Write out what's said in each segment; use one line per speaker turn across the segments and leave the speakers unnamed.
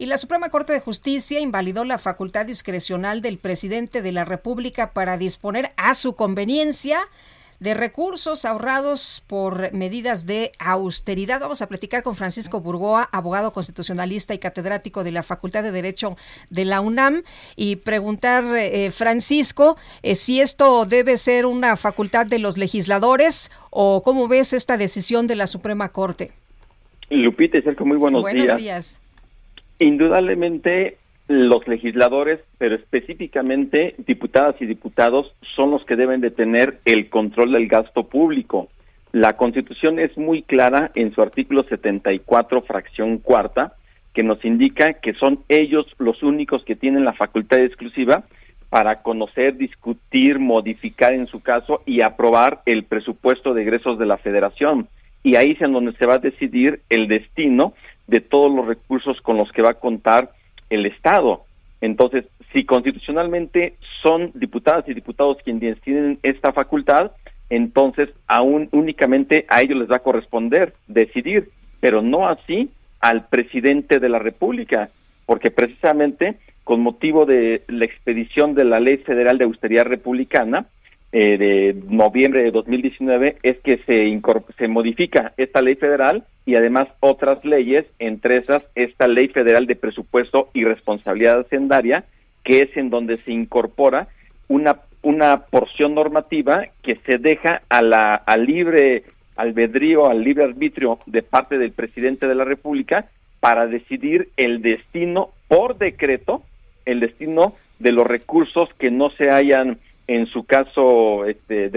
Y la Suprema Corte de Justicia invalidó la facultad discrecional del presidente de la República para disponer a su conveniencia de recursos ahorrados por medidas de austeridad. Vamos a platicar con Francisco Burgoa, abogado constitucionalista y catedrático de la Facultad de Derecho de la UNAM, y preguntar, eh, Francisco, eh, si esto debe ser una facultad de los legisladores o cómo ves esta decisión de la Suprema Corte.
Lupita y Sergio, muy buenos,
buenos días.
Indudablemente los legisladores, pero específicamente diputadas y diputados, son los que deben de tener el control del gasto público. La Constitución es muy clara en su artículo 74, fracción cuarta, que nos indica que son ellos los únicos que tienen la facultad exclusiva para conocer, discutir, modificar en su caso y aprobar el presupuesto de egresos de la federación. Y ahí es en donde se va a decidir el destino de todos los recursos con los que va a contar el Estado. Entonces, si constitucionalmente son diputadas y diputados quienes tienen esta facultad, entonces aún únicamente a ellos les va a corresponder decidir, pero no así al presidente de la República, porque precisamente con motivo de la expedición de la Ley Federal de Austeridad Republicana, eh, de noviembre de 2019 es que se, se modifica esta ley federal y además otras leyes, entre esas esta ley federal de presupuesto y responsabilidad hacendaria, que es en donde se incorpora una, una porción normativa que se deja a la, al libre albedrío, al libre arbitrio de parte del presidente de la República para decidir el destino por decreto, el destino de los recursos que no se hayan en su caso este,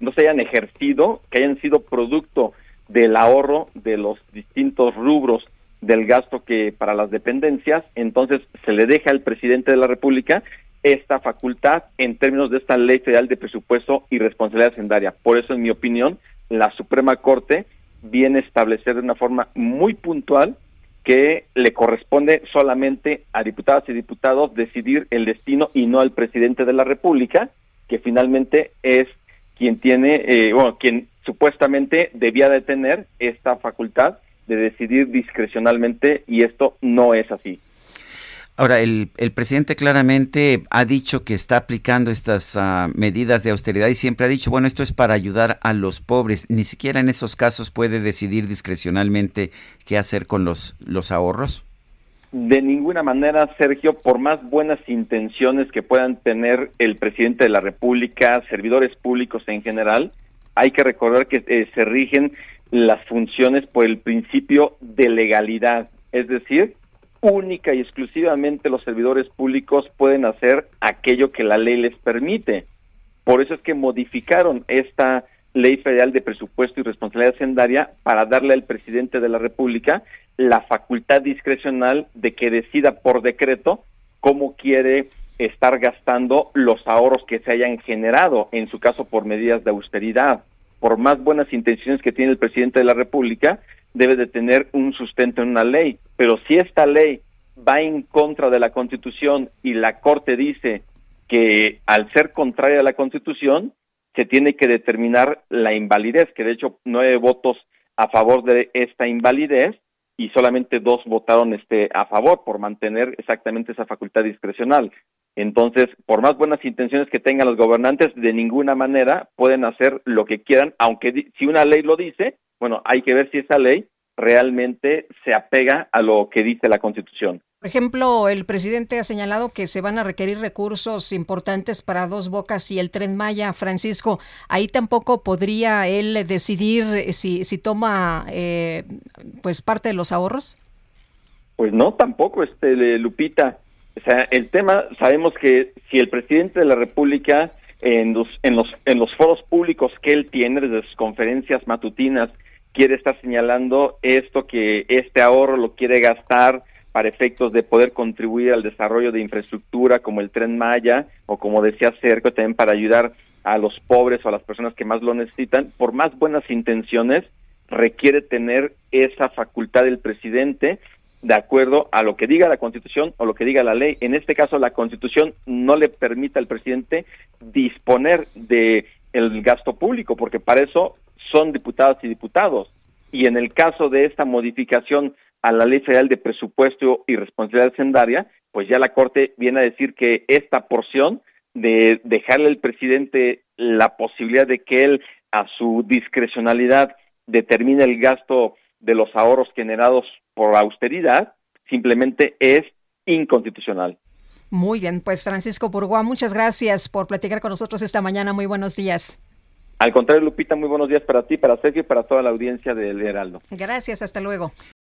no se hayan ejercido, que hayan sido producto del ahorro de los distintos rubros del gasto que para las dependencias, entonces se le deja al presidente de la República esta facultad en términos de esta ley federal de presupuesto y responsabilidad hacendaria. Por eso, en mi opinión, la Suprema Corte viene a establecer de una forma muy puntual que le corresponde solamente a diputadas y diputados decidir el destino y no al presidente de la República, que finalmente es quien tiene, eh, bueno, quien supuestamente debía de tener esta facultad de decidir discrecionalmente y esto no es así.
Ahora, el, el presidente claramente ha dicho que está aplicando estas ah, medidas de austeridad y siempre ha dicho, bueno, esto es para ayudar a los pobres. Ni siquiera en esos casos puede decidir discrecionalmente qué hacer con los, los ahorros.
De ninguna manera, Sergio, por más buenas intenciones que puedan tener el presidente de la República, servidores públicos en general, hay que recordar que eh, se rigen las funciones por el principio de legalidad, es decir, única y exclusivamente los servidores públicos pueden hacer aquello que la ley les permite. Por eso es que modificaron esta Ley Federal de Presupuesto y Responsabilidad Hacendaria para darle al presidente de la República la facultad discrecional de que decida por decreto cómo quiere estar gastando los ahorros que se hayan generado, en su caso por medidas de austeridad. Por más buenas intenciones que tiene el presidente de la República, debe de tener un sustento en una ley. Pero si esta ley va en contra de la Constitución y la Corte dice que al ser contraria a la Constitución, se tiene que determinar la invalidez, que de hecho nueve votos a favor de esta invalidez y solamente dos votaron este a favor por mantener exactamente esa facultad discrecional. Entonces, por más buenas intenciones que tengan los gobernantes, de ninguna manera pueden hacer lo que quieran, aunque si una ley lo dice, bueno, hay que ver si esa ley realmente se apega a lo que dice la Constitución.
Por ejemplo, el presidente ha señalado que se van a requerir recursos importantes para Dos Bocas y el Tren Maya. Francisco, ahí tampoco podría él decidir si, si toma eh, pues parte de los ahorros.
Pues no, tampoco, este Lupita. O sea, el tema, sabemos que si el presidente de la República en los, en los, en los foros públicos que él tiene, desde sus conferencias matutinas quiere estar señalando esto que este ahorro lo quiere gastar para efectos de poder contribuir al desarrollo de infraestructura como el tren Maya o como decía Cerco también para ayudar a los pobres o a las personas que más lo necesitan, por más buenas intenciones, requiere tener esa facultad del presidente de acuerdo a lo que diga la Constitución o lo que diga la ley. En este caso, la Constitución no le permite al presidente disponer de el gasto público, porque para eso son diputados y diputados. Y en el caso de esta modificación a la Ley Federal de Presupuesto y Responsabilidad Sendaria, pues ya la Corte viene a decir que esta porción de dejarle al presidente la posibilidad de que él a su discrecionalidad determine el gasto de los ahorros generados por austeridad, simplemente es inconstitucional.
Muy bien, pues Francisco Burgoa, muchas gracias por platicar con nosotros esta mañana. Muy buenos días.
Al contrario, Lupita, muy buenos días para ti, para Sergio y para toda la audiencia del Heraldo.
Gracias, hasta luego.